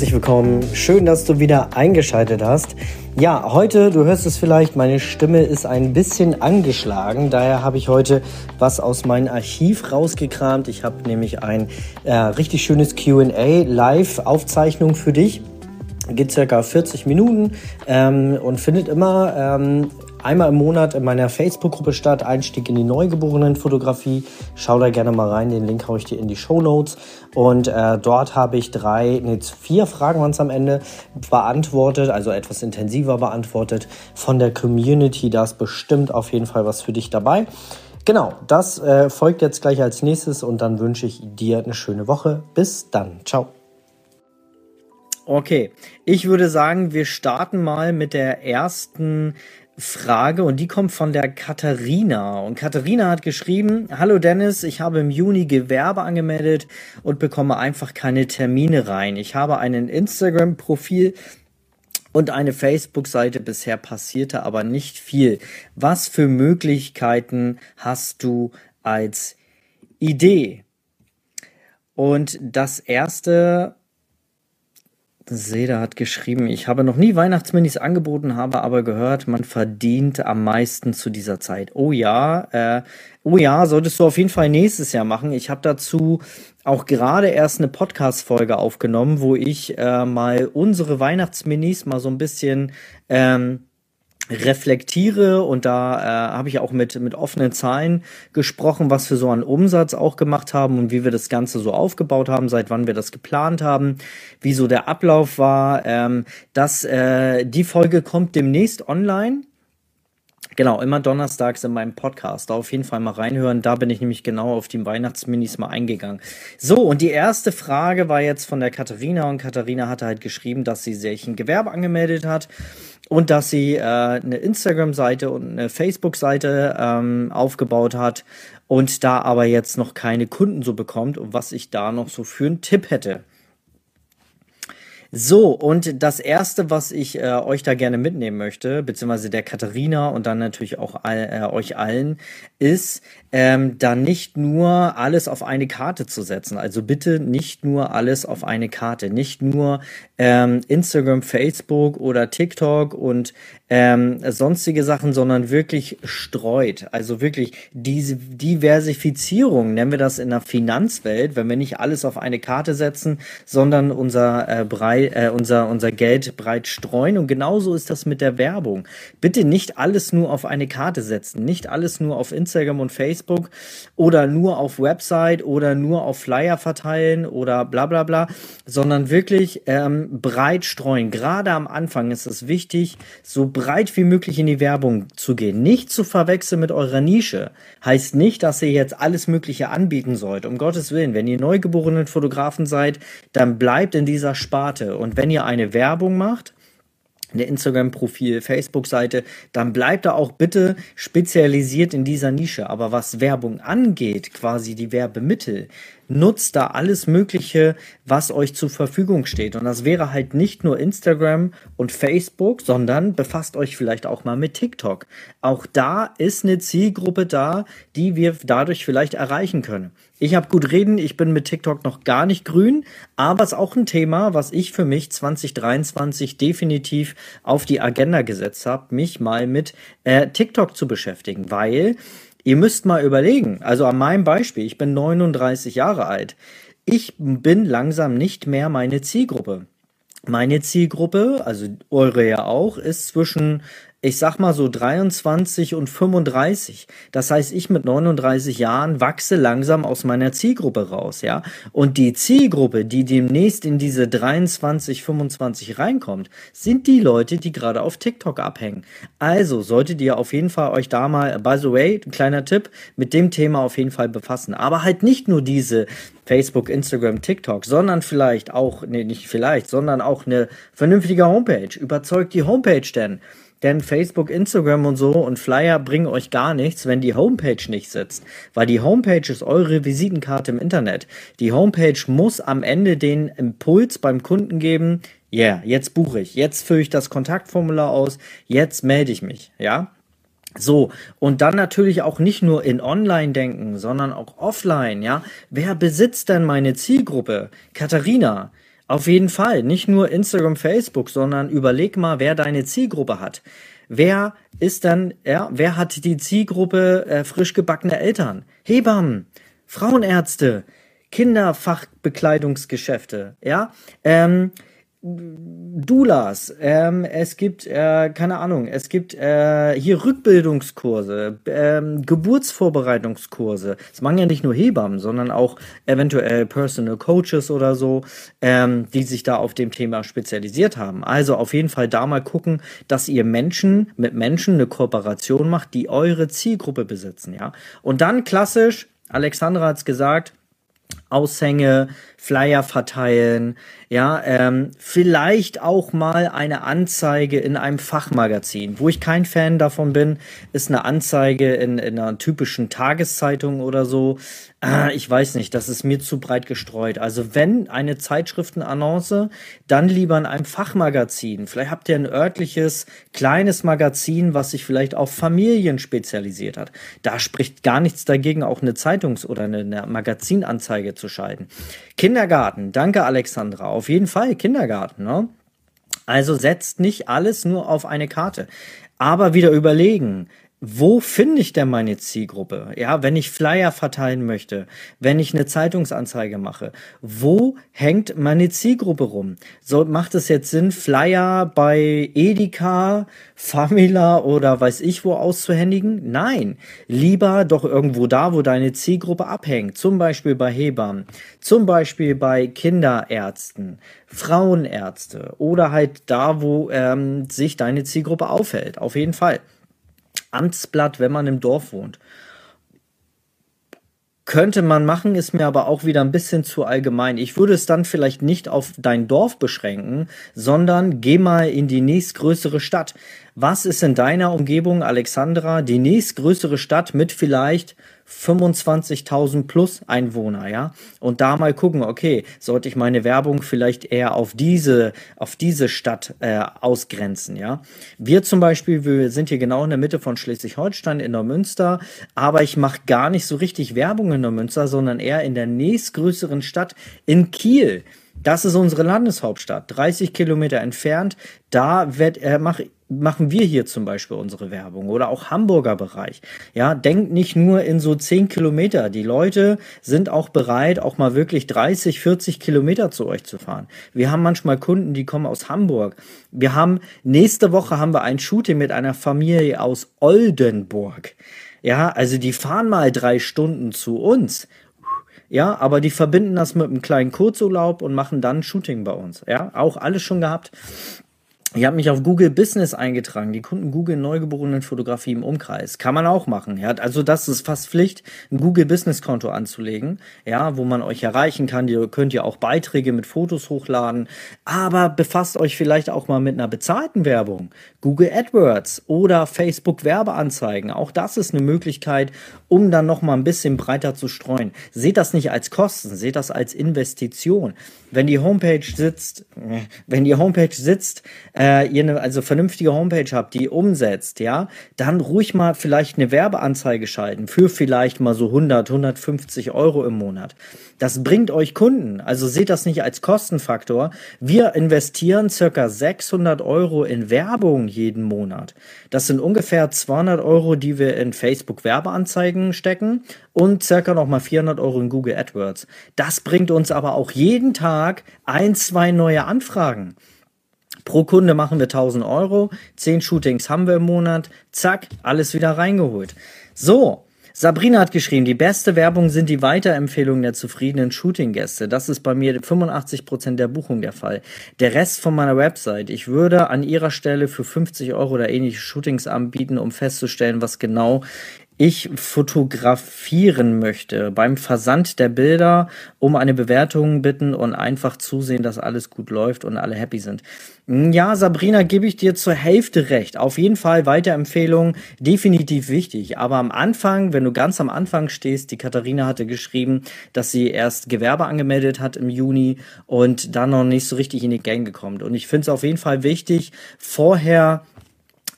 Herzlich willkommen. Schön, dass du wieder eingeschaltet hast. Ja, heute, du hörst es vielleicht, meine Stimme ist ein bisschen angeschlagen. Daher habe ich heute was aus meinem Archiv rausgekramt. Ich habe nämlich ein äh, richtig schönes QA Live-Aufzeichnung für dich geht circa 40 Minuten ähm, und findet immer ähm, einmal im Monat in meiner Facebook-Gruppe statt. Einstieg in die Neugeborenenfotografie. Schau da gerne mal rein. Den Link haue ich dir in die Show Notes. Und äh, dort habe ich drei, nee, vier Fragen waren es am Ende beantwortet, also etwas intensiver beantwortet von der Community. Da ist bestimmt auf jeden Fall was für dich dabei. Genau, das äh, folgt jetzt gleich als nächstes und dann wünsche ich dir eine schöne Woche. Bis dann. Ciao. Okay, ich würde sagen, wir starten mal mit der ersten Frage und die kommt von der Katharina. Und Katharina hat geschrieben, Hallo Dennis, ich habe im Juni Gewerbe angemeldet und bekomme einfach keine Termine rein. Ich habe einen Instagram-Profil und eine Facebook-Seite. Bisher passierte aber nicht viel. Was für Möglichkeiten hast du als Idee? Und das erste Seda hat geschrieben, ich habe noch nie Weihnachtsminis angeboten, habe aber gehört, man verdient am meisten zu dieser Zeit. Oh ja, äh, oh ja, solltest du auf jeden Fall nächstes Jahr machen. Ich habe dazu auch gerade erst eine Podcast-Folge aufgenommen, wo ich äh, mal unsere Weihnachtsminis mal so ein bisschen ähm, reflektiere und da äh, habe ich auch mit, mit offenen Zahlen gesprochen, was wir so an Umsatz auch gemacht haben und wie wir das Ganze so aufgebaut haben, seit wann wir das geplant haben, wie so der Ablauf war. Ähm, das, äh, die Folge kommt demnächst online. Genau, immer donnerstags in meinem Podcast. Da auf jeden Fall mal reinhören. Da bin ich nämlich genau auf die Weihnachtsminis mal eingegangen. So, und die erste Frage war jetzt von der Katharina. Und Katharina hatte halt geschrieben, dass sie sich ein Gewerbe angemeldet hat und dass sie äh, eine Instagram-Seite und eine Facebook-Seite ähm, aufgebaut hat und da aber jetzt noch keine Kunden so bekommt und was ich da noch so für einen Tipp hätte. So, und das erste, was ich äh, euch da gerne mitnehmen möchte, beziehungsweise der Katharina und dann natürlich auch all, äh, euch allen, ist, ähm, da nicht nur alles auf eine Karte zu setzen. Also bitte nicht nur alles auf eine Karte. Nicht nur ähm, Instagram, Facebook oder TikTok und ähm, sonstige Sachen, sondern wirklich streut. Also wirklich diese Diversifizierung, nennen wir das in der Finanzwelt, wenn wir nicht alles auf eine Karte setzen, sondern unser, äh, brei, äh, unser, unser Geld breit streuen. Und genauso ist das mit der Werbung. Bitte nicht alles nur auf eine Karte setzen, nicht alles nur auf Instagram und Facebook oder nur auf Website oder nur auf Flyer verteilen oder bla bla bla, sondern wirklich ähm, breit streuen. Gerade am Anfang ist es wichtig, so breit wie möglich in die Werbung zu gehen. Nicht zu verwechseln mit eurer Nische. Heißt nicht, dass ihr jetzt alles Mögliche anbieten sollt. Um Gottes Willen, wenn ihr neugeborenen Fotografen seid, dann bleibt in dieser Sparte. Und wenn ihr eine Werbung macht, eine Instagram-Profil, Facebook-Seite, dann bleibt da auch bitte spezialisiert in dieser Nische. Aber was Werbung angeht, quasi die Werbemittel, nutzt da alles Mögliche, was euch zur Verfügung steht. Und das wäre halt nicht nur Instagram und Facebook, sondern befasst euch vielleicht auch mal mit TikTok. Auch da ist eine Zielgruppe da, die wir dadurch vielleicht erreichen können. Ich habe gut reden, ich bin mit TikTok noch gar nicht grün, aber es ist auch ein Thema, was ich für mich 2023 definitiv auf die Agenda gesetzt habe, mich mal mit äh, TikTok zu beschäftigen, weil Ihr müsst mal überlegen, also an meinem Beispiel, ich bin 39 Jahre alt. Ich bin langsam nicht mehr meine Zielgruppe. Meine Zielgruppe, also eure ja auch, ist zwischen ich sag mal so 23 und 35. Das heißt, ich mit 39 Jahren wachse langsam aus meiner Zielgruppe raus, ja. Und die Zielgruppe, die demnächst in diese 23, 25 reinkommt, sind die Leute, die gerade auf TikTok abhängen. Also solltet ihr auf jeden Fall euch da mal, by the way, kleiner Tipp, mit dem Thema auf jeden Fall befassen. Aber halt nicht nur diese Facebook, Instagram, TikTok, sondern vielleicht auch, nee, nicht vielleicht, sondern auch eine vernünftige Homepage. Überzeugt die Homepage denn. Denn Facebook, Instagram und so und Flyer bringen euch gar nichts, wenn die Homepage nicht sitzt. Weil die Homepage ist eure Visitenkarte im Internet. Die Homepage muss am Ende den Impuls beim Kunden geben, ja, yeah, jetzt buche ich, jetzt fülle ich das Kontaktformular aus, jetzt melde ich mich, ja. So, und dann natürlich auch nicht nur in Online denken, sondern auch offline, ja. Wer besitzt denn meine Zielgruppe? Katharina, Auf jeden Fall. Nicht nur Instagram, Facebook, sondern überleg mal, wer deine Zielgruppe hat. Wer ist dann, ja, wer hat die Zielgruppe äh, frisch gebackene Eltern? Hebammen, Frauenärzte, Kinderfachbekleidungsgeschäfte, ja, ähm, Dulas, ähm, es gibt, äh, keine Ahnung, es gibt äh, hier Rückbildungskurse, ähm, Geburtsvorbereitungskurse. Das machen ja nicht nur Hebammen, sondern auch eventuell Personal Coaches oder so, ähm, die sich da auf dem Thema spezialisiert haben. Also auf jeden Fall da mal gucken, dass ihr Menschen mit Menschen eine Kooperation macht, die eure Zielgruppe besitzen, ja. Und dann klassisch, Alexandra hat's gesagt, Aushänge, Flyer verteilen, ja, ähm, vielleicht auch mal eine Anzeige in einem Fachmagazin. Wo ich kein Fan davon bin, ist eine Anzeige in, in einer typischen Tageszeitung oder so. Äh, ich weiß nicht, das ist mir zu breit gestreut. Also wenn eine Zeitschriftenannonce, dann lieber in einem Fachmagazin. Vielleicht habt ihr ein örtliches, kleines Magazin, was sich vielleicht auf Familien spezialisiert hat. Da spricht gar nichts dagegen, auch eine Zeitungs- oder eine, eine Magazinanzeige zu schalten. Kindergarten, danke Alexandra. Auf jeden Fall Kindergarten. Ne? Also setzt nicht alles nur auf eine Karte. Aber wieder überlegen, wo finde ich denn meine Zielgruppe? Ja, wenn ich Flyer verteilen möchte, wenn ich eine Zeitungsanzeige mache, wo hängt meine Zielgruppe rum? So macht es jetzt Sinn, Flyer bei Edeka, Famila oder weiß ich wo auszuhändigen? Nein, lieber doch irgendwo da, wo deine Zielgruppe abhängt. Zum Beispiel bei Hebammen, zum Beispiel bei Kinderärzten, Frauenärzte oder halt da, wo ähm, sich deine Zielgruppe aufhält. Auf jeden Fall. Amtsblatt, wenn man im Dorf wohnt. Könnte man machen, ist mir aber auch wieder ein bisschen zu allgemein. Ich würde es dann vielleicht nicht auf dein Dorf beschränken, sondern geh mal in die nächstgrößere Stadt. Was ist in deiner Umgebung, Alexandra, die nächstgrößere Stadt mit vielleicht 25.000 plus Einwohner, ja? Und da mal gucken, okay, sollte ich meine Werbung vielleicht eher auf diese, auf diese Stadt äh, ausgrenzen, ja? Wir zum Beispiel, wir sind hier genau in der Mitte von Schleswig-Holstein in der Münster, aber ich mache gar nicht so richtig Werbung in der Münster, sondern eher in der nächstgrößeren Stadt in Kiel. Das ist unsere Landeshauptstadt, 30 Kilometer entfernt. Da wird, äh, mach, machen wir hier zum Beispiel unsere Werbung oder auch Hamburger Bereich. Ja, denkt nicht nur in so 10 Kilometer. Die Leute sind auch bereit, auch mal wirklich 30, 40 Kilometer zu euch zu fahren. Wir haben manchmal Kunden, die kommen aus Hamburg. Wir haben, nächste Woche haben wir ein Shooting mit einer Familie aus Oldenburg. Ja, also die fahren mal drei Stunden zu uns ja, aber die verbinden das mit einem kleinen Kurzurlaub und machen dann Shooting bei uns. Ja, auch alles schon gehabt. Ich habe mich auf Google Business eingetragen. Die Kunden Google neugeborenen Fotografie im Umkreis. Kann man auch machen. Ja, also das ist fast Pflicht, ein Google Business Konto anzulegen. Ja, wo man euch erreichen kann. Ihr könnt ja auch Beiträge mit Fotos hochladen. Aber befasst euch vielleicht auch mal mit einer bezahlten Werbung. Google AdWords oder Facebook Werbeanzeigen. Auch das ist eine Möglichkeit, um dann noch mal ein bisschen breiter zu streuen. Seht das nicht als Kosten, seht das als Investition. Wenn die Homepage sitzt, wenn die Homepage sitzt, äh, ihr eine also vernünftige Homepage habt, die umsetzt, ja, dann ruhig mal vielleicht eine Werbeanzeige schalten für vielleicht mal so 100, 150 Euro im Monat. Das bringt euch Kunden. Also seht das nicht als Kostenfaktor. Wir investieren circa 600 Euro in Werbung jeden Monat. Das sind ungefähr 200 Euro, die wir in Facebook Werbeanzeigen stecken und circa nochmal 400 Euro in Google AdWords. Das bringt uns aber auch jeden Tag ein, zwei neue Anfragen. Pro Kunde machen wir 1000 Euro, 10 Shootings haben wir im Monat, zack, alles wieder reingeholt. So, Sabrina hat geschrieben, die beste Werbung sind die Weiterempfehlungen der zufriedenen Shooting-Gäste. Das ist bei mir 85% der Buchung der Fall. Der Rest von meiner Website. Ich würde an ihrer Stelle für 50 Euro oder ähnliche Shootings anbieten, um festzustellen, was genau ich fotografieren möchte, beim Versand der Bilder um eine Bewertung bitten und einfach zusehen, dass alles gut läuft und alle happy sind. Ja, Sabrina, gebe ich dir zur Hälfte recht. Auf jeden Fall Weiterempfehlung, definitiv wichtig. Aber am Anfang, wenn du ganz am Anfang stehst, die Katharina hatte geschrieben, dass sie erst Gewerbe angemeldet hat im Juni und dann noch nicht so richtig in die Gang gekommen. Und ich finde es auf jeden Fall wichtig, vorher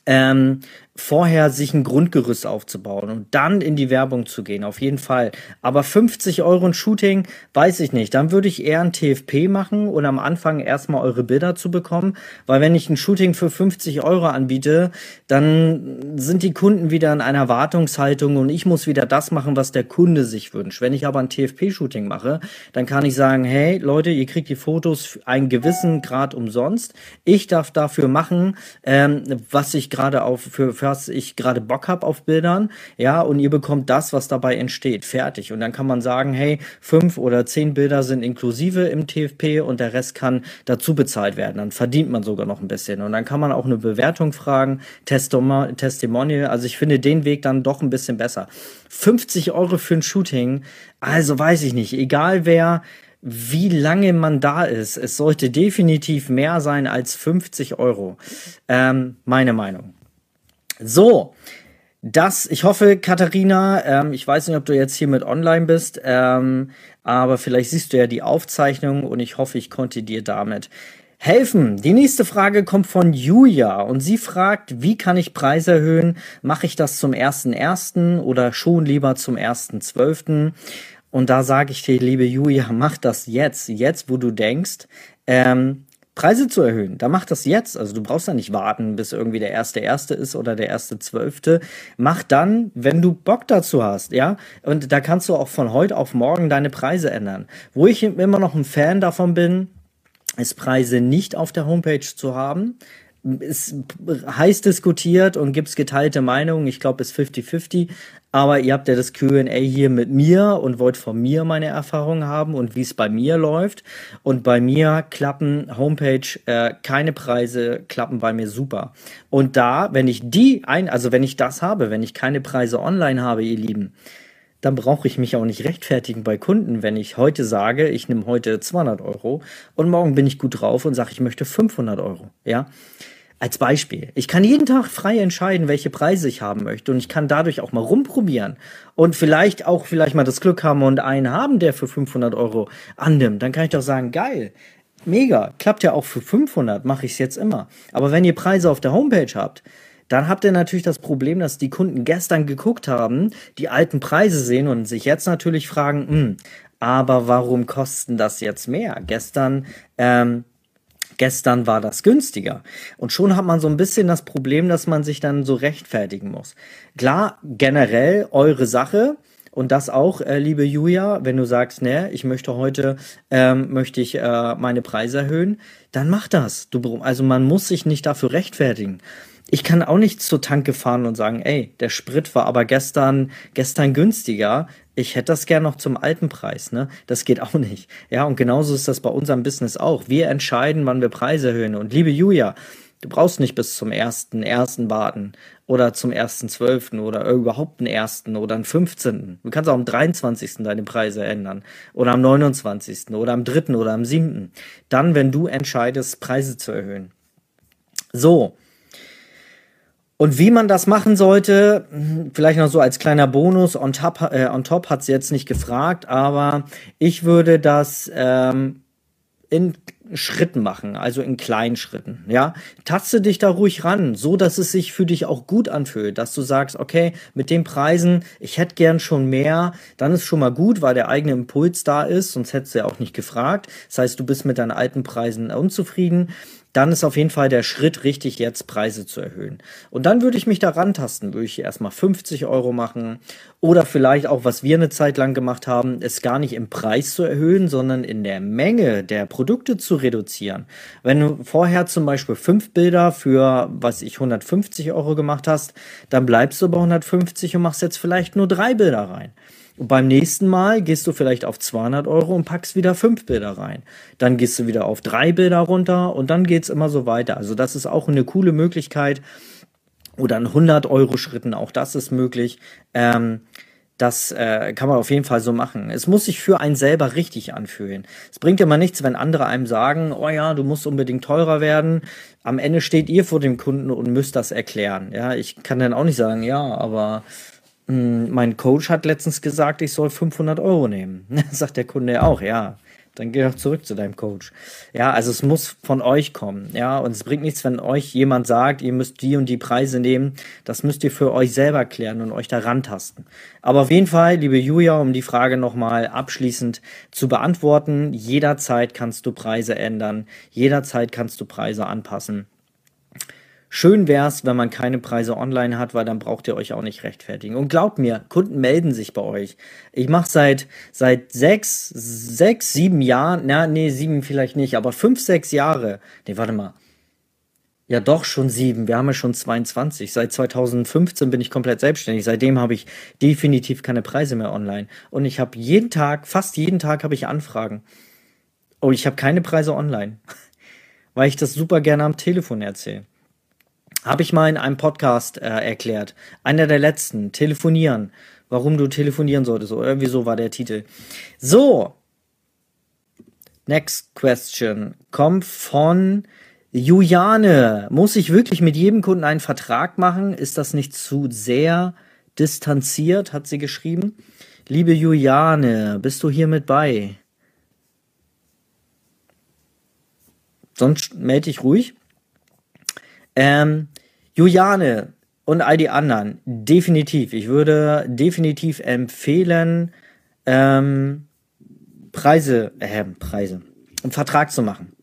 ähm, vorher sich ein Grundgerüst aufzubauen und dann in die Werbung zu gehen, auf jeden Fall. Aber 50 Euro ein Shooting, weiß ich nicht. Dann würde ich eher ein TFP machen und am Anfang erstmal eure Bilder zu bekommen, weil wenn ich ein Shooting für 50 Euro anbiete, dann sind die Kunden wieder in einer Wartungshaltung und ich muss wieder das machen, was der Kunde sich wünscht. Wenn ich aber ein TFP-Shooting mache, dann kann ich sagen, hey Leute, ihr kriegt die Fotos einen gewissen Grad umsonst. Ich darf dafür machen, ähm, was ich gerade auf für, für was ich gerade Bock habe auf Bildern, ja, und ihr bekommt das, was dabei entsteht, fertig. Und dann kann man sagen, hey, fünf oder zehn Bilder sind inklusive im TFP und der Rest kann dazu bezahlt werden. Dann verdient man sogar noch ein bisschen. Und dann kann man auch eine Bewertung fragen, Testimonial. Also ich finde den Weg dann doch ein bisschen besser. 50 Euro für ein Shooting, also weiß ich nicht, egal wer, wie lange man da ist. Es sollte definitiv mehr sein als 50 Euro. Ähm, meine Meinung. So, das, ich hoffe, Katharina, ähm, ich weiß nicht, ob du jetzt hier mit online bist, ähm, aber vielleicht siehst du ja die Aufzeichnung und ich hoffe, ich konnte dir damit helfen. Die nächste Frage kommt von Julia und sie fragt, wie kann ich Preise erhöhen? Mache ich das zum ersten ersten oder schon lieber zum ersten zwölften? Und da sage ich dir, liebe Julia, mach das jetzt, jetzt, wo du denkst, ähm, Preise zu erhöhen. Da mach das jetzt. Also du brauchst da nicht warten, bis irgendwie der erste erste ist oder der erste zwölfte. Mach dann, wenn du Bock dazu hast, ja. Und da kannst du auch von heute auf morgen deine Preise ändern. Wo ich immer noch ein Fan davon bin, ist Preise nicht auf der Homepage zu haben, ist heiß diskutiert und gibt's geteilte Meinungen. Ich glaube, es ist 50-50. Aber ihr habt ja das QA hier mit mir und wollt von mir meine Erfahrungen haben und wie es bei mir läuft. Und bei mir klappen Homepage äh, keine Preise, klappen bei mir super. Und da, wenn ich die ein, also wenn ich das habe, wenn ich keine Preise online habe, ihr Lieben, dann brauche ich mich auch nicht rechtfertigen bei Kunden, wenn ich heute sage, ich nehme heute 200 Euro und morgen bin ich gut drauf und sage, ich möchte 500 Euro. Ja, als Beispiel. Ich kann jeden Tag frei entscheiden, welche Preise ich haben möchte und ich kann dadurch auch mal rumprobieren und vielleicht auch vielleicht mal das Glück haben und einen haben, der für 500 Euro annimmt. Dann kann ich doch sagen, geil, mega, klappt ja auch für 500, mache ich es jetzt immer. Aber wenn ihr Preise auf der Homepage habt, dann habt ihr natürlich das Problem, dass die Kunden gestern geguckt haben, die alten Preise sehen und sich jetzt natürlich fragen, hm, aber warum kosten das jetzt mehr? Gestern ähm, Gestern war das günstiger. Und schon hat man so ein bisschen das Problem, dass man sich dann so rechtfertigen muss. Klar, generell eure Sache. Und das auch, äh, liebe Julia, wenn du sagst, ne, ich möchte heute, ähm, möchte ich äh, meine Preise erhöhen, dann mach das. Du, also man muss sich nicht dafür rechtfertigen ich kann auch nicht zur Tanke fahren und sagen, ey, der Sprit war aber gestern, gestern günstiger. Ich hätte das gern noch zum alten Preis, ne? Das geht auch nicht. Ja, und genauso ist das bei unserem Business auch. Wir entscheiden, wann wir Preise erhöhen. Und liebe Julia, du brauchst nicht bis zum ersten, ersten warten oder zum ersten zwölften oder überhaupt einen ersten oder einen fünfzehnten. Du kannst auch am 23. deine Preise ändern oder am 29. oder am dritten oder am siebten. Dann, wenn du entscheidest, Preise zu erhöhen. So. Und wie man das machen sollte, vielleicht noch so als kleiner Bonus, on top, äh, on top hat sie jetzt nicht gefragt, aber ich würde das ähm, in Schritten machen, also in kleinen Schritten, ja. Taste dich da ruhig ran, so dass es sich für dich auch gut anfühlt, dass du sagst, okay, mit den Preisen, ich hätte gern schon mehr, dann ist schon mal gut, weil der eigene Impuls da ist, sonst hättest du ja auch nicht gefragt. Das heißt, du bist mit deinen alten Preisen unzufrieden dann ist auf jeden Fall der Schritt richtig, jetzt Preise zu erhöhen. Und dann würde ich mich da rantasten, würde ich erstmal 50 Euro machen oder vielleicht auch, was wir eine Zeit lang gemacht haben, es gar nicht im Preis zu erhöhen, sondern in der Menge der Produkte zu reduzieren. Wenn du vorher zum Beispiel fünf Bilder für, was ich, 150 Euro gemacht hast, dann bleibst du bei 150 und machst jetzt vielleicht nur drei Bilder rein. Und beim nächsten Mal gehst du vielleicht auf 200 Euro und packst wieder fünf Bilder rein. Dann gehst du wieder auf drei Bilder runter und dann geht's immer so weiter. Also das ist auch eine coole Möglichkeit. Oder in 100 Euro Schritten, auch das ist möglich. Ähm, das äh, kann man auf jeden Fall so machen. Es muss sich für einen selber richtig anfühlen. Es bringt immer nichts, wenn andere einem sagen, oh ja, du musst unbedingt teurer werden. Am Ende steht ihr vor dem Kunden und müsst das erklären. Ja, ich kann dann auch nicht sagen, ja, aber mein Coach hat letztens gesagt, ich soll 500 Euro nehmen. Sagt der Kunde auch, ja. dann geh doch zurück zu deinem Coach. Ja, also es muss von euch kommen. Ja, und es bringt nichts, wenn euch jemand sagt, ihr müsst die und die Preise nehmen. Das müsst ihr für euch selber klären und euch da rantasten. Aber auf jeden Fall, liebe Julia, um die Frage nochmal abschließend zu beantworten, jederzeit kannst du Preise ändern. Jederzeit kannst du Preise anpassen. Schön wär's, wenn man keine Preise online hat, weil dann braucht ihr euch auch nicht rechtfertigen. Und glaubt mir, Kunden melden sich bei euch. Ich mache seit seit sechs, sechs, sieben Jahren, na nee, sieben vielleicht nicht, aber fünf, sechs Jahre. Nee, warte mal. Ja, doch schon sieben. Wir haben ja schon 22. Seit 2015 bin ich komplett selbstständig. Seitdem habe ich definitiv keine Preise mehr online. Und ich habe jeden Tag, fast jeden Tag habe ich Anfragen. Oh, ich habe keine Preise online. Weil ich das super gerne am Telefon erzähle. Habe ich mal in einem Podcast äh, erklärt. Einer der letzten. Telefonieren. Warum du telefonieren solltest. So, irgendwie so war der Titel. So. Next question. Kommt von Juliane. Muss ich wirklich mit jedem Kunden einen Vertrag machen? Ist das nicht zu sehr distanziert? Hat sie geschrieben. Liebe Juliane, bist du hier mit bei? Sonst melde dich ruhig. Ähm, Juliane und all die anderen, definitiv. Ich würde definitiv empfehlen, ähm, Preise, äh, Preise, einen Vertrag zu machen.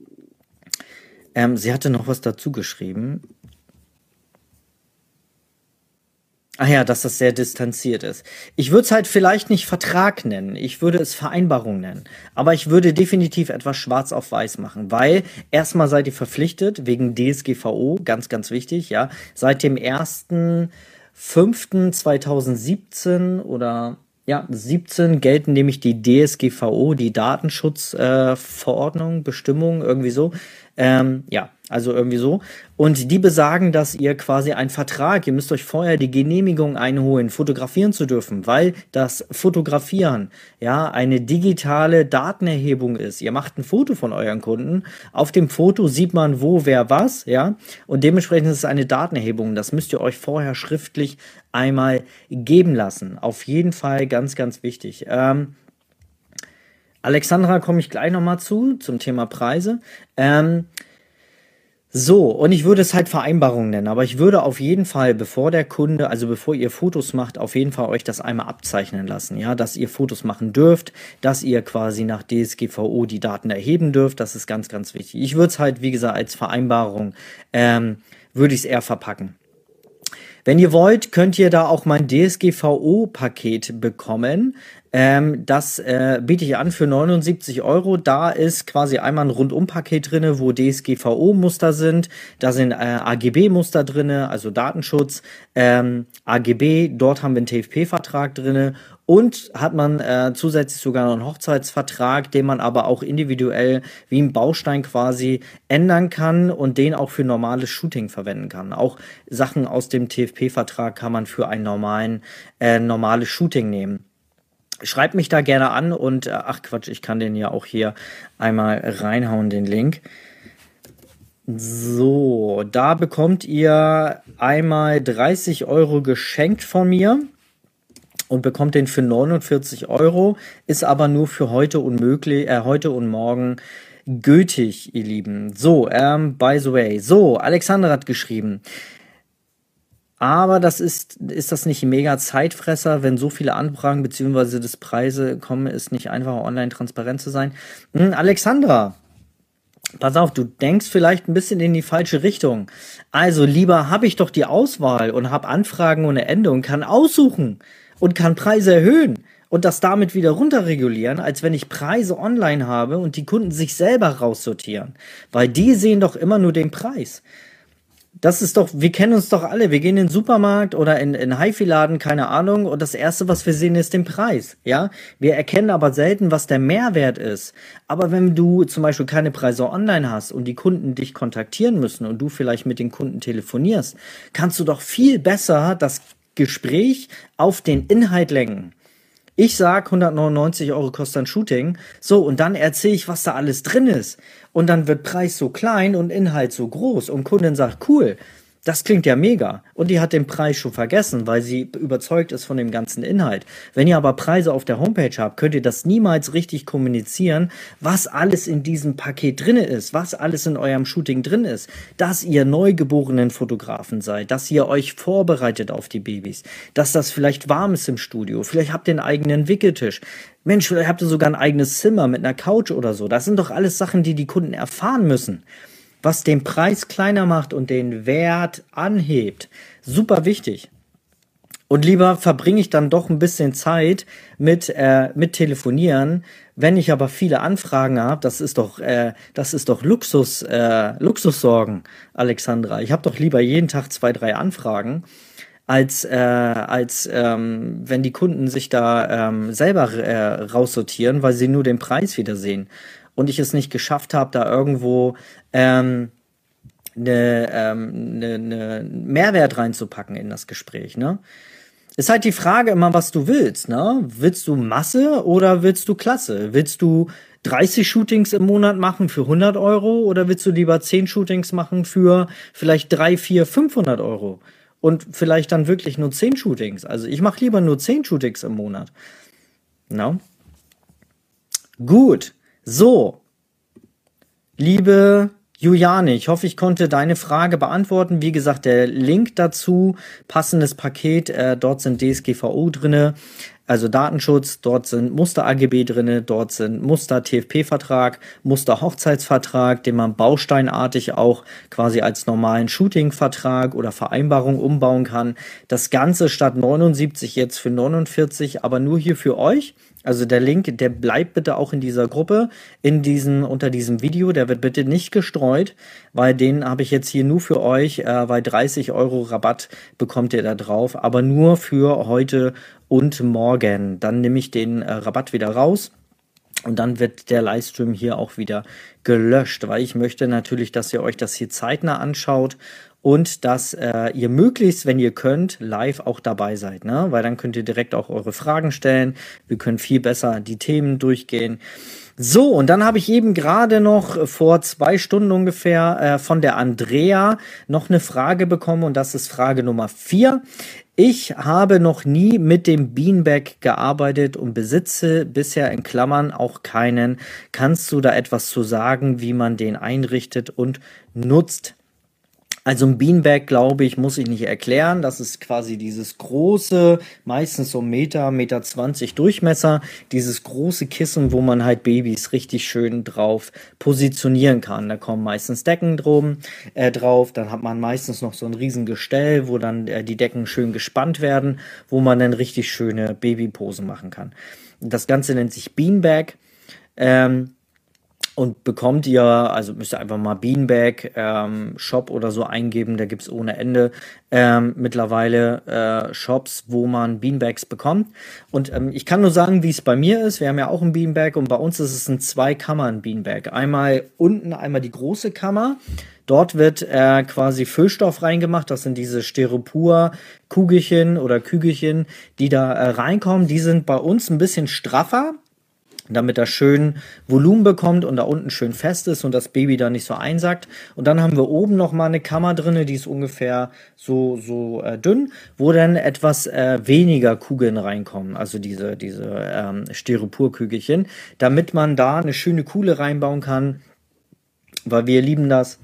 Ähm, sie hatte noch was dazu geschrieben. Ach ja, dass das sehr distanziert ist. Ich würde es halt vielleicht nicht Vertrag nennen, ich würde es Vereinbarung nennen. Aber ich würde definitiv etwas schwarz auf weiß machen, weil erstmal seid ihr verpflichtet, wegen DSGVO, ganz, ganz wichtig, ja. Seit dem 1.5.2017 oder ja, 17 gelten nämlich die DSGVO, die Datenschutzverordnung, äh, Bestimmung, irgendwie so. Ähm, ja, also irgendwie so. Und die besagen, dass ihr quasi einen Vertrag, ihr müsst euch vorher die Genehmigung einholen, fotografieren zu dürfen, weil das Fotografieren ja eine digitale Datenerhebung ist. Ihr macht ein Foto von euren Kunden. Auf dem Foto sieht man, wo, wer, was, ja. Und dementsprechend ist es eine Datenerhebung. Das müsst ihr euch vorher schriftlich einmal geben lassen. Auf jeden Fall ganz, ganz wichtig. Ähm, Alexandra komme ich gleich nochmal zu, zum Thema Preise. Ähm, so, und ich würde es halt Vereinbarung nennen, aber ich würde auf jeden Fall, bevor der Kunde, also bevor ihr Fotos macht, auf jeden Fall euch das einmal abzeichnen lassen, ja, dass ihr Fotos machen dürft, dass ihr quasi nach DSGVO die Daten erheben dürft, das ist ganz, ganz wichtig. Ich würde es halt, wie gesagt, als Vereinbarung, ähm, würde ich es eher verpacken. Wenn ihr wollt, könnt ihr da auch mein DSGVO-Paket bekommen. Ähm, das äh, biete ich an für 79 Euro. Da ist quasi einmal ein Rundum-Paket drinne, wo DSGVO-Muster sind. Da sind äh, AGB-Muster drinne, also Datenschutz. Ähm, AGB, dort haben wir einen TFP-Vertrag drinne. Und hat man äh, zusätzlich sogar noch einen Hochzeitsvertrag, den man aber auch individuell wie ein Baustein quasi ändern kann und den auch für normales Shooting verwenden kann. Auch Sachen aus dem TFP-Vertrag kann man für ein normalen, äh, normales Shooting nehmen schreibt mich da gerne an und äh, ach Quatsch, ich kann den ja auch hier einmal reinhauen, den Link. So, da bekommt ihr einmal 30 Euro geschenkt von mir und bekommt den für 49 Euro, ist aber nur für heute unmöglich, äh, heute und morgen gültig, ihr Lieben. So, ähm, by the way. So, Alexander hat geschrieben. Aber das ist, ist das nicht mega Zeitfresser, wenn so viele Anfragen bzw. das Preise kommen, ist nicht einfacher online transparent zu sein. Hm, Alexandra, pass auf, du denkst vielleicht ein bisschen in die falsche Richtung. Also lieber habe ich doch die Auswahl und habe Anfragen ohne Ende und kann aussuchen und kann Preise erhöhen und das damit wieder runterregulieren, als wenn ich Preise online habe und die Kunden sich selber raussortieren. Weil die sehen doch immer nur den Preis das ist doch, wir kennen uns doch alle. Wir gehen in den Supermarkt oder in, in HiFi-Laden, keine Ahnung, und das erste, was wir sehen, ist den Preis. Ja, wir erkennen aber selten, was der Mehrwert ist. Aber wenn du zum Beispiel keine Preise online hast und die Kunden dich kontaktieren müssen und du vielleicht mit den Kunden telefonierst, kannst du doch viel besser das Gespräch auf den Inhalt lenken. Ich sag, 199 Euro kostet ein Shooting. So, und dann erzähle ich, was da alles drin ist. Und dann wird Preis so klein und Inhalt so groß. Und Kundin sagt, cool, Das klingt ja mega. Und die hat den Preis schon vergessen, weil sie überzeugt ist von dem ganzen Inhalt. Wenn ihr aber Preise auf der Homepage habt, könnt ihr das niemals richtig kommunizieren, was alles in diesem Paket drin ist, was alles in eurem Shooting drin ist. Dass ihr neugeborenen Fotografen seid, dass ihr euch vorbereitet auf die Babys, dass das vielleicht warm ist im Studio, vielleicht habt ihr einen eigenen Wickeltisch. Mensch, vielleicht habt ihr sogar ein eigenes Zimmer mit einer Couch oder so. Das sind doch alles Sachen, die die Kunden erfahren müssen was den Preis kleiner macht und den Wert anhebt. Super wichtig. Und lieber verbringe ich dann doch ein bisschen Zeit mit, äh, mit Telefonieren. Wenn ich aber viele Anfragen habe, das ist doch, äh, das ist doch Luxus, äh, Luxussorgen, Alexandra. Ich habe doch lieber jeden Tag zwei, drei Anfragen, als, äh, als ähm, wenn die Kunden sich da ähm, selber äh, raussortieren, weil sie nur den Preis wieder sehen und ich es nicht geschafft habe, da irgendwo ähm, eine, ähm, eine, eine Mehrwert reinzupacken in das Gespräch, ne? Ist halt die Frage immer, was du willst, ne? Willst du Masse oder willst du Klasse? Willst du 30 Shootings im Monat machen für 100 Euro oder willst du lieber 10 Shootings machen für vielleicht 3, 4, 500 Euro? Und vielleicht dann wirklich nur 10 Shootings. Also ich mache lieber nur 10 Shootings im Monat. No? Gut. So, liebe Juliane, ich hoffe, ich konnte deine Frage beantworten. Wie gesagt, der Link dazu, passendes Paket, äh, dort sind DSGVO drinne, also Datenschutz, dort sind Muster AGB drinne, dort sind Muster TFP-Vertrag, Muster Hochzeitsvertrag, den man bausteinartig auch quasi als normalen Shooting-Vertrag oder Vereinbarung umbauen kann. Das Ganze statt 79 jetzt für 49, aber nur hier für euch. Also der Link, der bleibt bitte auch in dieser Gruppe, in diesem, unter diesem Video, der wird bitte nicht gestreut, weil den habe ich jetzt hier nur für euch, äh, weil 30 Euro Rabatt bekommt ihr da drauf, aber nur für heute und morgen. Dann nehme ich den äh, Rabatt wieder raus. Und dann wird der Livestream hier auch wieder gelöscht, weil ich möchte natürlich, dass ihr euch das hier zeitnah anschaut und dass äh, ihr möglichst, wenn ihr könnt, live auch dabei seid, ne? Weil dann könnt ihr direkt auch eure Fragen stellen. Wir können viel besser die Themen durchgehen. So, und dann habe ich eben gerade noch vor zwei Stunden ungefähr äh, von der Andrea noch eine Frage bekommen und das ist Frage Nummer vier. Ich habe noch nie mit dem Beanbag gearbeitet und besitze bisher in Klammern auch keinen. Kannst du da etwas zu sagen, wie man den einrichtet und nutzt? Also ein Beanbag, glaube ich, muss ich nicht erklären. Das ist quasi dieses große, meistens so Meter, Meter 20 Durchmesser, dieses große Kissen, wo man halt Babys richtig schön drauf positionieren kann. Da kommen meistens Decken drum, äh, drauf, dann hat man meistens noch so ein riesen Gestell, wo dann äh, die Decken schön gespannt werden, wo man dann richtig schöne Babyposen machen kann. Das Ganze nennt sich Beanbag. Ähm, und bekommt ihr, also müsst ihr einfach mal Beanbag ähm, Shop oder so eingeben, da gibt's ohne Ende ähm, mittlerweile äh, Shops, wo man Beanbags bekommt. Und ähm, ich kann nur sagen, wie es bei mir ist. Wir haben ja auch ein Beanbag und bei uns ist es ein Zwei-Kammern-Beanbag. Einmal unten, einmal die große Kammer. Dort wird äh, quasi Füllstoff reingemacht. Das sind diese Styropor-Kugelchen oder Kügelchen, die da äh, reinkommen. Die sind bei uns ein bisschen straffer damit er schön Volumen bekommt und da unten schön fest ist und das Baby da nicht so einsackt. Und dann haben wir oben noch mal eine Kammer drinne, die ist ungefähr so so äh, dünn, wo dann etwas äh, weniger Kugeln reinkommen, also diese diese ähm, Styroporkügelchen, damit man da eine schöne Kuhle reinbauen kann, weil wir lieben das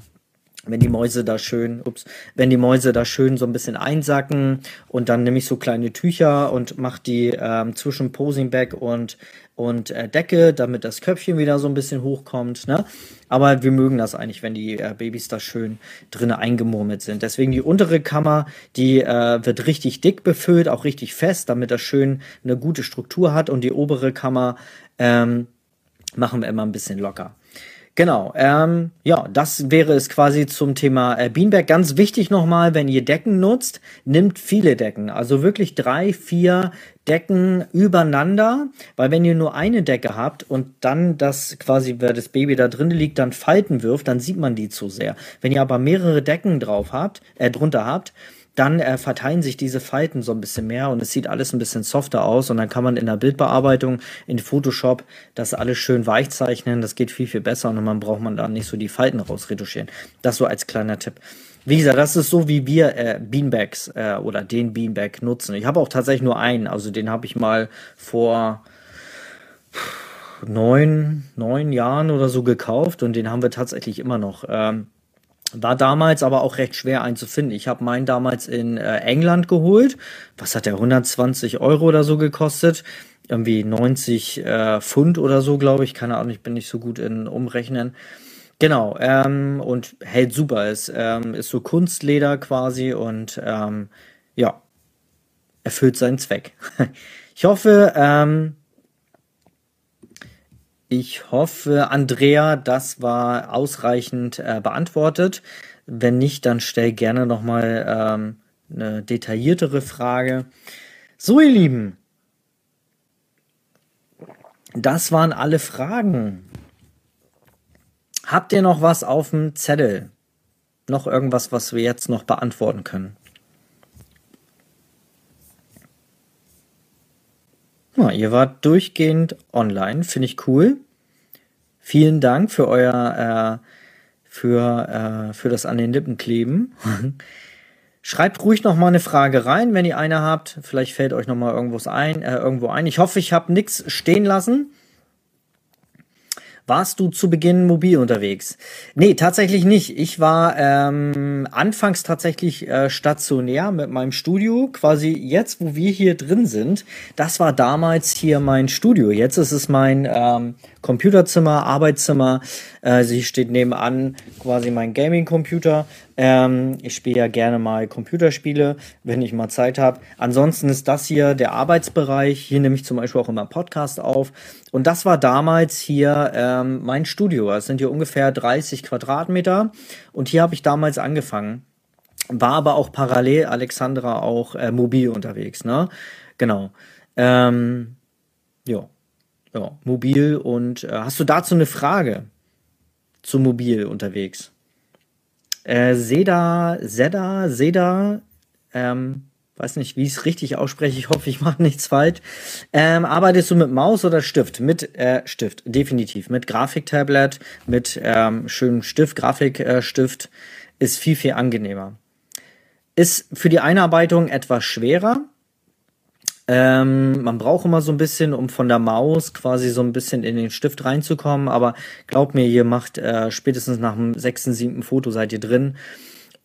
wenn die Mäuse da schön, ups, wenn die Mäuse da schön so ein bisschen einsacken und dann nehme ich so kleine Tücher und mache die ähm, zwischen Posing Bag und und äh, Decke, damit das Köpfchen wieder so ein bisschen hochkommt. Ne? Aber wir mögen das eigentlich, wenn die äh, Babys da schön drin eingemurmelt sind. Deswegen die untere Kammer, die äh, wird richtig dick befüllt, auch richtig fest, damit das schön eine gute Struktur hat. Und die obere Kammer ähm, machen wir immer ein bisschen locker. Genau, ähm, ja, das wäre es quasi zum Thema äh, Beanbag. Ganz wichtig nochmal, wenn ihr Decken nutzt, nimmt viele Decken. Also wirklich drei, vier Decken übereinander, weil wenn ihr nur eine Decke habt und dann das quasi, wer das Baby da drin liegt, dann Falten wirft, dann sieht man die zu sehr. Wenn ihr aber mehrere Decken drauf habt, äh, drunter habt, dann äh, verteilen sich diese Falten so ein bisschen mehr und es sieht alles ein bisschen softer aus und dann kann man in der Bildbearbeitung in Photoshop das alles schön weich zeichnen. Das geht viel, viel besser und man braucht man da nicht so die Falten rausretuschieren. Das so als kleiner Tipp. Wie gesagt, das ist so, wie wir äh, Beanbags äh, oder den Beanbag nutzen. Ich habe auch tatsächlich nur einen, also den habe ich mal vor neun, neun Jahren oder so gekauft und den haben wir tatsächlich immer noch. Ähm, war damals aber auch recht schwer einzufinden. Ich habe meinen damals in äh, England geholt. Was hat der? 120 Euro oder so gekostet. Irgendwie 90 äh, Pfund oder so, glaube ich. Keine Ahnung, ich bin nicht so gut in Umrechnen. Genau, ähm, und hält super. Es ähm, ist so Kunstleder quasi und ähm, ja, erfüllt seinen Zweck. ich hoffe, ähm, ich hoffe, Andrea, das war ausreichend äh, beantwortet. Wenn nicht, dann stell gerne nochmal ähm, eine detailliertere Frage. So, ihr Lieben, das waren alle Fragen. Habt ihr noch was auf dem Zettel? Noch irgendwas, was wir jetzt noch beantworten können? Ja, ihr wart durchgehend online, finde ich cool. Vielen Dank für euer, äh, für, äh, für das an den Lippen kleben. Schreibt ruhig noch mal eine Frage rein, wenn ihr eine habt. Vielleicht fällt euch noch mal irgendwas ein, äh, irgendwo ein. Ich hoffe, ich habe nichts stehen lassen. Warst du zu Beginn mobil unterwegs? Nee, tatsächlich nicht. Ich war ähm, anfangs tatsächlich äh, stationär mit meinem Studio. Quasi jetzt, wo wir hier drin sind, das war damals hier mein Studio. Jetzt ist es mein ähm, Computerzimmer, Arbeitszimmer. Äh, sie steht nebenan quasi mein Gaming-Computer. Ähm, ich spiele ja gerne mal Computerspiele, wenn ich mal Zeit habe. Ansonsten ist das hier der Arbeitsbereich. Hier nehme ich zum Beispiel auch immer Podcast auf. Und das war damals hier ähm, mein Studio. Es sind hier ungefähr 30 Quadratmeter. Und hier habe ich damals angefangen. War aber auch parallel Alexandra auch äh, mobil unterwegs, ne? Genau. Ähm, ja. Ja, mobil und äh, hast du dazu eine Frage zu mobil unterwegs? Äh, Seda, Seda, Seda, ähm, weiß nicht, wie ich es richtig ausspreche. Ich hoffe, ich mache nichts falsch. Ähm, arbeitest du mit Maus oder Stift? Mit äh, Stift, definitiv. Mit Grafiktablet, mit ähm, schönem Stift, Grafikstift äh, ist viel, viel angenehmer. Ist für die Einarbeitung etwas schwerer. Ähm, man braucht immer so ein bisschen, um von der Maus quasi so ein bisschen in den Stift reinzukommen. Aber glaubt mir, ihr macht äh, spätestens nach dem sechsten, siebten Foto seid ihr drin.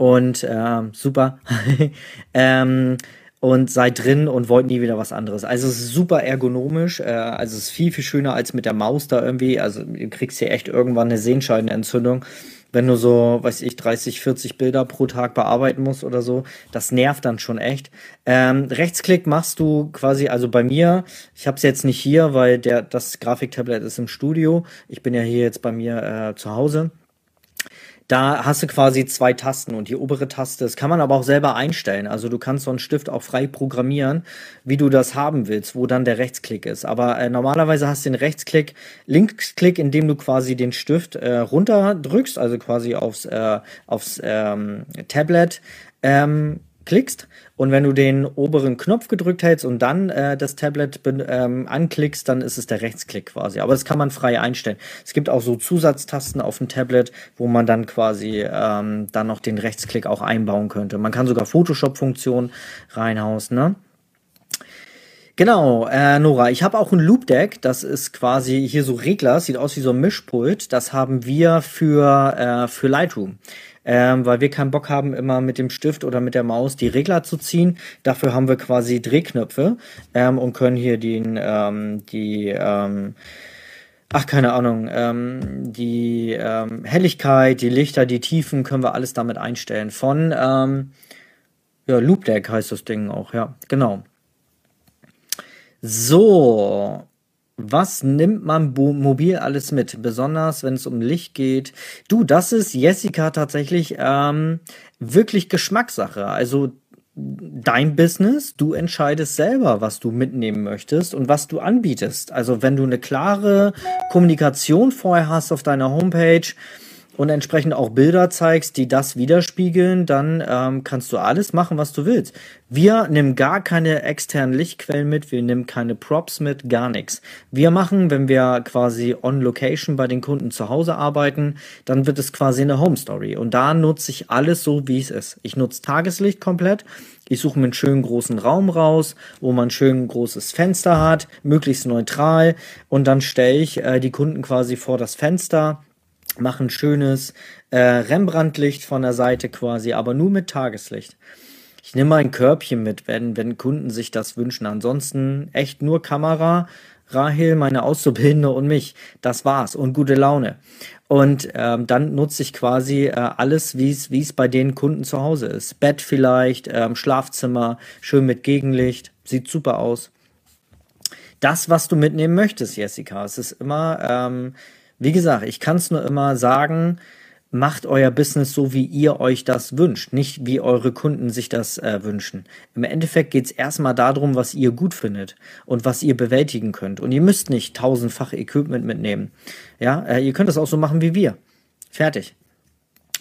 Und äh, super. ähm, und seid drin und wollt nie wieder was anderes. Also es ist super ergonomisch, äh, also es ist viel, viel schöner als mit der Maus da irgendwie. Also du kriegst hier echt irgendwann eine Sehenscheidenentzündung wenn du so, weiß ich, 30, 40 Bilder pro Tag bearbeiten musst oder so, das nervt dann schon echt. Ähm, Rechtsklick machst du quasi, also bei mir, ich habe es jetzt nicht hier, weil der das Grafiktablet ist im Studio. Ich bin ja hier jetzt bei mir äh, zu Hause. Da hast du quasi zwei Tasten und die obere Taste, das kann man aber auch selber einstellen. Also du kannst so einen Stift auch frei programmieren, wie du das haben willst, wo dann der Rechtsklick ist. Aber äh, normalerweise hast du den Rechtsklick, Linksklick, indem du quasi den Stift äh, runterdrückst, also quasi aufs, äh, aufs ähm, Tablet ähm, klickst und wenn du den oberen Knopf gedrückt hältst und dann äh, das Tablet ähm, anklickst, dann ist es der Rechtsklick quasi. Aber das kann man frei einstellen. Es gibt auch so Zusatztasten auf dem Tablet, wo man dann quasi ähm, dann noch den Rechtsklick auch einbauen könnte. Man kann sogar Photoshop-Funktionen reinhauen, ne? Genau, äh, Nora, ich habe auch ein Loop Deck, das ist quasi hier so Regler, sieht aus wie so ein Mischpult, das haben wir für, äh, für Lightroom ähm, weil wir keinen Bock haben, immer mit dem Stift oder mit der Maus die Regler zu ziehen. Dafür haben wir quasi Drehknöpfe ähm, und können hier den, ähm, die, ähm, ach keine Ahnung, ähm, die ähm, Helligkeit, die Lichter, die Tiefen können wir alles damit einstellen. Von ähm, ja, Loop Deck heißt das Ding auch, ja, genau. So, was nimmt man mobil alles mit? Besonders wenn es um Licht geht. Du, das ist Jessica tatsächlich ähm, wirklich Geschmackssache. Also dein Business, du entscheidest selber, was du mitnehmen möchtest und was du anbietest. Also wenn du eine klare Kommunikation vorher hast auf deiner Homepage, und entsprechend auch Bilder zeigst, die das widerspiegeln, dann ähm, kannst du alles machen, was du willst. Wir nehmen gar keine externen Lichtquellen mit, wir nehmen keine Props mit, gar nichts. Wir machen, wenn wir quasi on Location bei den Kunden zu Hause arbeiten, dann wird es quasi eine Home Story. Und da nutze ich alles so, wie es ist. Ich nutze Tageslicht komplett. Ich suche mir einen schönen großen Raum raus, wo man ein schön großes Fenster hat, möglichst neutral. Und dann stelle ich äh, die Kunden quasi vor das Fenster machen schönes äh, Rembrandt-Licht von der Seite quasi, aber nur mit Tageslicht. Ich nehme ein Körbchen mit, wenn, wenn Kunden sich das wünschen. Ansonsten echt nur Kamera, Rahel, meine Auszubildende und mich. Das war's. Und gute Laune. Und ähm, dann nutze ich quasi äh, alles, wie es bei den Kunden zu Hause ist. Bett vielleicht, ähm, Schlafzimmer, schön mit Gegenlicht. Sieht super aus. Das, was du mitnehmen möchtest, Jessica. Es ist immer ähm, wie gesagt, ich kann es nur immer sagen, macht euer Business so, wie ihr euch das wünscht, nicht wie eure Kunden sich das äh, wünschen. Im Endeffekt geht es erstmal darum, was ihr gut findet und was ihr bewältigen könnt. Und ihr müsst nicht tausendfach Equipment mitnehmen. Ja, äh, ihr könnt es auch so machen wie wir. Fertig.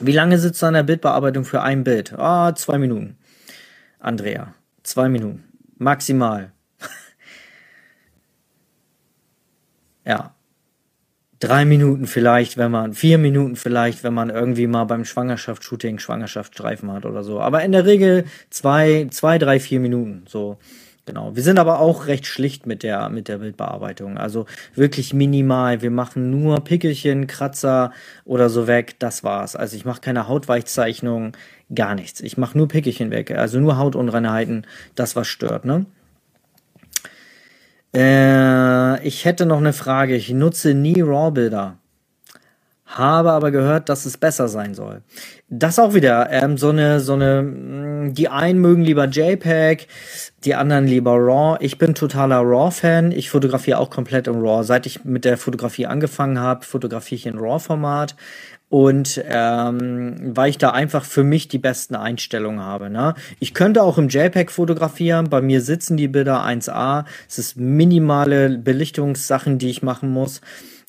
Wie lange sitzt du an der Bildbearbeitung für ein Bild? Ah, zwei Minuten. Andrea, zwei Minuten. Maximal. ja, drei Minuten vielleicht, wenn man, vier Minuten vielleicht, wenn man irgendwie mal beim Schwangerschaftsshooting Schwangerschaftsstreifen hat oder so. Aber in der Regel zwei, zwei, drei, vier Minuten, so. Genau. Wir sind aber auch recht schlicht mit der, mit der Bildbearbeitung. Also wirklich minimal. Wir machen nur Pickelchen, Kratzer oder so weg. Das war's. Also ich mache keine Hautweichzeichnung, gar nichts. Ich mache nur Pickelchen weg. Also nur Hautunreinheiten, das was stört, ne? Äh, ich hätte noch eine Frage. Ich nutze nie RAW-Bilder. Habe aber gehört, dass es besser sein soll. Das auch wieder ähm, so eine, so eine. Mm, die einen mögen lieber JPEG, die anderen lieber RAW. Ich bin totaler RAW-Fan. Ich fotografiere auch komplett im RAW. Seit ich mit der Fotografie angefangen habe, fotografiere ich in RAW-Format und ähm, weil ich da einfach für mich die besten Einstellungen habe. Ne? Ich könnte auch im JPEG fotografieren, bei mir sitzen die Bilder 1A, es ist minimale Belichtungssachen, die ich machen muss.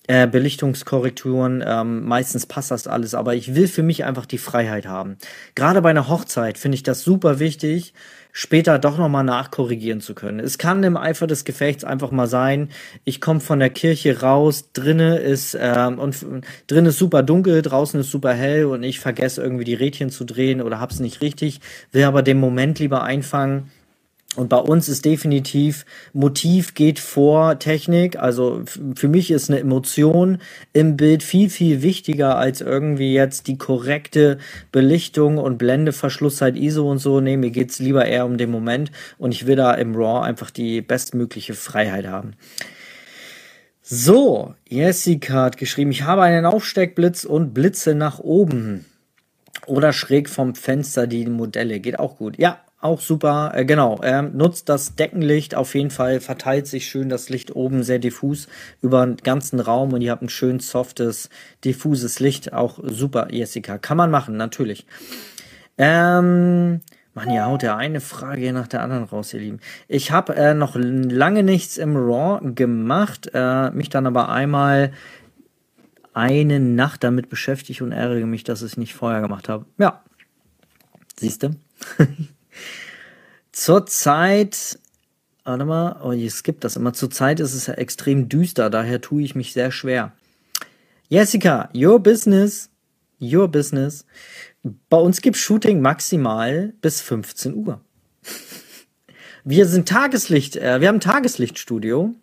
Äh, Belichtungskorrekturen, ähm, meistens passt das alles, aber ich will für mich einfach die Freiheit haben. Gerade bei einer Hochzeit finde ich das super wichtig, später doch nochmal nachkorrigieren zu können. Es kann im Eifer des Gefechts einfach mal sein, ich komme von der Kirche raus, drinnen ist ähm, und drin ist super dunkel, draußen ist super hell und ich vergesse irgendwie die Rädchen zu drehen oder hab's nicht richtig, will aber den Moment lieber einfangen und bei uns ist definitiv Motiv geht vor Technik. Also für mich ist eine Emotion im Bild viel, viel wichtiger als irgendwie jetzt die korrekte Belichtung und Blendeverschlusszeit ISO und so. Nee, mir geht's lieber eher um den Moment und ich will da im RAW einfach die bestmögliche Freiheit haben. So, Jessica hat geschrieben, ich habe einen Aufsteckblitz und Blitze nach oben. Oder schräg vom Fenster die Modelle. Geht auch gut. Ja, auch super, äh, genau. Ähm, nutzt das Deckenlicht auf jeden Fall, verteilt sich schön das Licht oben sehr diffus über den ganzen Raum und ihr habt ein schön softes, diffuses Licht. Auch super, Jessica. Kann man machen, natürlich. Ähm, Mann, ihr haut ja eine Frage nach der anderen raus, ihr Lieben. Ich habe äh, noch lange nichts im Raw gemacht, äh, mich dann aber einmal eine Nacht damit beschäftigt und ärgere mich, dass ich es nicht vorher gemacht habe. Ja, siehste. Zurzeit, warte mal, oh, ich skippe das immer. Zurzeit ist es ja extrem düster, daher tue ich mich sehr schwer. Jessica, your business, your business. Bei uns gibt Shooting maximal bis 15 Uhr. Wir sind Tageslicht, äh, wir haben ein Tageslichtstudio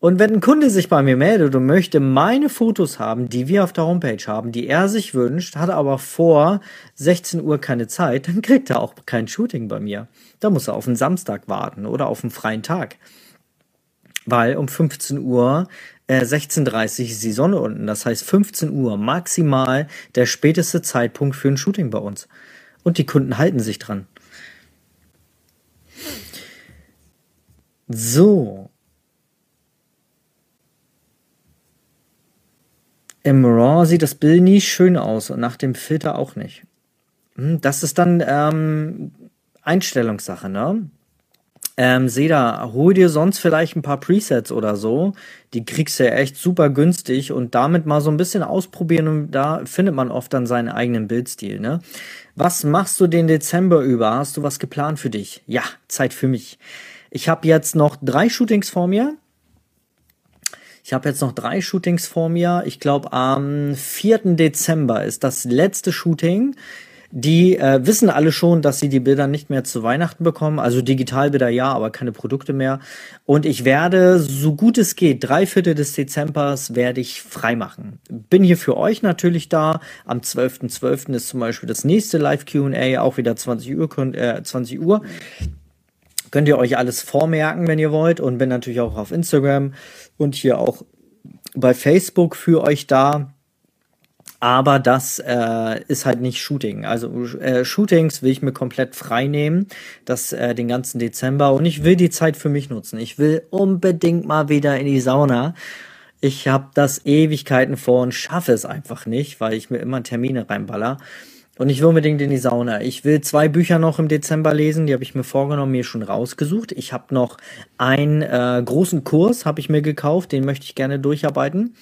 und wenn ein Kunde sich bei mir meldet und möchte meine Fotos haben, die wir auf der Homepage haben, die er sich wünscht, hat aber vor 16 Uhr keine Zeit, dann kriegt er auch kein Shooting bei mir. Da muss er auf einen Samstag warten oder auf einen freien Tag. Weil um 15 Uhr, äh, 16.30 ist die Sonne unten. Das heißt 15 Uhr maximal der späteste Zeitpunkt für ein Shooting bei uns. Und die Kunden halten sich dran. So, Im RAW sieht das Bild nie schön aus und nach dem Filter auch nicht. Hm, das ist dann ähm, Einstellungssache, ne? Ähm, Seda, hol dir sonst vielleicht ein paar Presets oder so. Die kriegst du ja echt super günstig und damit mal so ein bisschen ausprobieren und da findet man oft dann seinen eigenen Bildstil, ne? Was machst du den Dezember über? Hast du was geplant für dich? Ja, Zeit für mich. Ich habe jetzt noch drei Shootings vor mir. Ich habe jetzt noch drei Shootings vor mir. Ich glaube, am 4. Dezember ist das letzte Shooting. Die äh, wissen alle schon, dass sie die Bilder nicht mehr zu Weihnachten bekommen. Also Digitalbilder ja, aber keine Produkte mehr. Und ich werde, so gut es geht, drei Viertel des Dezembers werde ich freimachen. Bin hier für euch natürlich da. Am 12.12. .12. ist zum Beispiel das nächste Live Q&A, auch wieder 20 Uhr. Äh, 20 Uhr. Könnt ihr euch alles vormerken, wenn ihr wollt. Und bin natürlich auch auf Instagram und hier auch bei Facebook für euch da. Aber das äh, ist halt nicht Shooting. Also äh, Shootings will ich mir komplett frei nehmen, das äh, den ganzen Dezember. Und ich will die Zeit für mich nutzen. Ich will unbedingt mal wieder in die Sauna. Ich habe das Ewigkeiten vor und schaffe es einfach nicht, weil ich mir immer Termine reinballer. Und ich will unbedingt in die Sauna. Ich will zwei Bücher noch im Dezember lesen, die habe ich mir vorgenommen, mir schon rausgesucht. Ich habe noch einen äh, großen Kurs, habe ich mir gekauft, den möchte ich gerne durcharbeiten.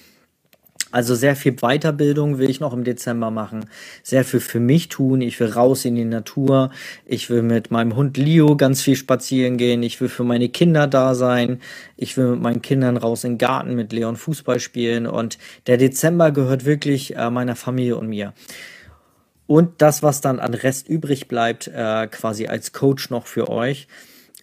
Also sehr viel Weiterbildung will ich noch im Dezember machen, sehr viel für mich tun. Ich will raus in die Natur. Ich will mit meinem Hund Leo ganz viel spazieren gehen. Ich will für meine Kinder da sein. Ich will mit meinen Kindern raus in den Garten mit Leon Fußball spielen. Und der Dezember gehört wirklich äh, meiner Familie und mir. Und das, was dann an Rest übrig bleibt, äh, quasi als Coach noch für euch.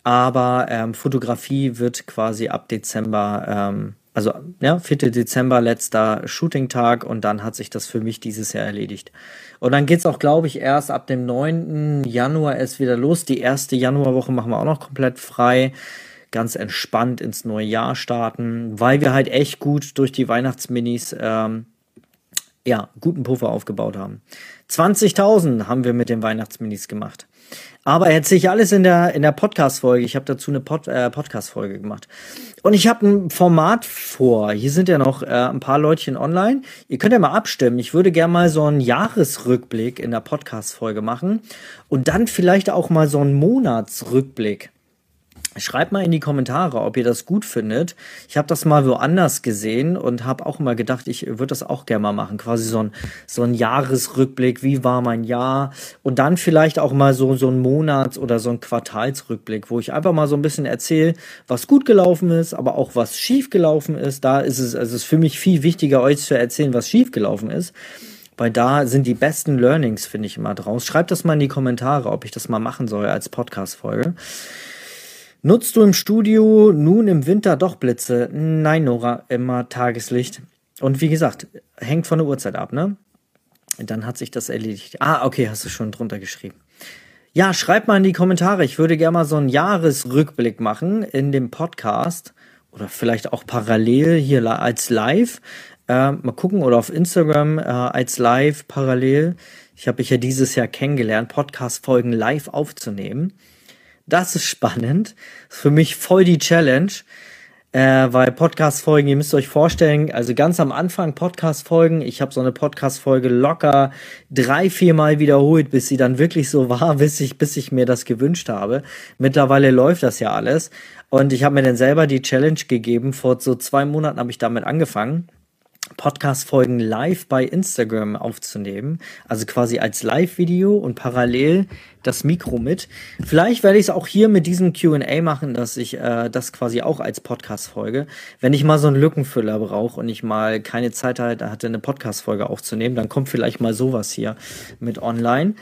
Aber ähm, Fotografie wird quasi ab Dezember ähm, also ja, 4. Dezember, letzter Shooting-Tag und dann hat sich das für mich dieses Jahr erledigt. Und dann geht's auch, glaube ich, erst ab dem 9. Januar erst wieder los. Die erste Januarwoche machen wir auch noch komplett frei. Ganz entspannt ins neue Jahr starten, weil wir halt echt gut durch die Weihnachtsminis ähm, ja, guten Puffer aufgebaut haben. 20.000 haben wir mit den Weihnachtsminis gemacht. Aber erzähle ich alles in der, in der Podcast-Folge. Ich habe dazu eine Pod, äh, Podcast-Folge gemacht. Und ich habe ein Format vor. Hier sind ja noch äh, ein paar Leutchen online. Ihr könnt ja mal abstimmen. Ich würde gerne mal so einen Jahresrückblick in der Podcast-Folge machen. Und dann vielleicht auch mal so einen Monatsrückblick. Schreibt mal in die Kommentare, ob ihr das gut findet. Ich habe das mal woanders gesehen und habe auch immer gedacht, ich würde das auch gerne mal machen. Quasi so ein, so ein Jahresrückblick, wie war mein Jahr? Und dann vielleicht auch mal so, so ein Monats- oder so ein Quartalsrückblick, wo ich einfach mal so ein bisschen erzähle, was gut gelaufen ist, aber auch was schief gelaufen ist. Da ist es, also es ist für mich viel wichtiger, euch zu erzählen, was schief gelaufen ist. Weil da sind die besten Learnings, finde ich immer draus. Schreibt das mal in die Kommentare, ob ich das mal machen soll als Podcast-Folge. Nutzt du im Studio nun im Winter doch Blitze? Nein, Nora, immer Tageslicht. Und wie gesagt, hängt von der Uhrzeit ab, ne? Dann hat sich das erledigt. Ah, okay, hast du schon drunter geschrieben. Ja, schreib mal in die Kommentare. Ich würde gerne mal so einen Jahresrückblick machen in dem Podcast oder vielleicht auch parallel hier als Live. Äh, mal gucken oder auf Instagram äh, als Live parallel. Ich habe mich ja dieses Jahr kennengelernt, Podcast-Folgen live aufzunehmen. Das ist spannend. Das ist für mich voll die Challenge. Äh, weil Podcast-Folgen, ihr müsst euch vorstellen, also ganz am Anfang Podcast-Folgen, ich habe so eine Podcast-Folge locker drei, vier Mal wiederholt, bis sie dann wirklich so war, bis ich, bis ich mir das gewünscht habe. Mittlerweile läuft das ja alles. Und ich habe mir dann selber die Challenge gegeben, vor so zwei Monaten habe ich damit angefangen. Podcast-Folgen live bei Instagram aufzunehmen. Also quasi als Live-Video und parallel das Mikro mit. Vielleicht werde ich es auch hier mit diesem QA machen, dass ich äh, das quasi auch als Podcast-Folge. Wenn ich mal so einen Lückenfüller brauche und ich mal keine Zeit hatte, eine Podcast-Folge aufzunehmen, dann kommt vielleicht mal sowas hier mit online.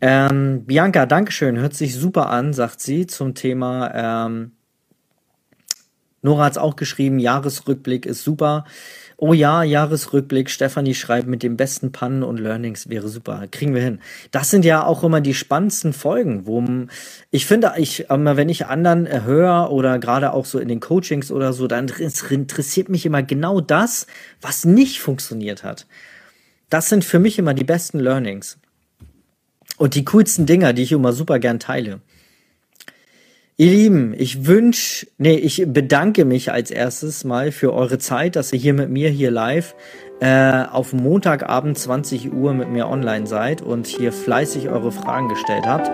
Ähm, Bianca, Dankeschön, hört sich super an, sagt sie zum Thema. Ähm, Nora hat es auch geschrieben, Jahresrückblick ist super. Oh ja, Jahresrückblick. Stefanie schreibt, mit den besten Pannen und Learnings wäre super. Kriegen wir hin. Das sind ja auch immer die spannendsten Folgen, wo ich finde, ich, wenn ich anderen höre oder gerade auch so in den Coachings oder so, dann interessiert mich immer genau das, was nicht funktioniert hat. Das sind für mich immer die besten Learnings. Und die coolsten Dinger, die ich immer super gern teile. Ihr Lieben, ich wünsche, nee, ich bedanke mich als erstes mal für eure Zeit, dass ihr hier mit mir hier live äh, auf Montagabend 20 Uhr mit mir online seid und hier fleißig eure Fragen gestellt habt.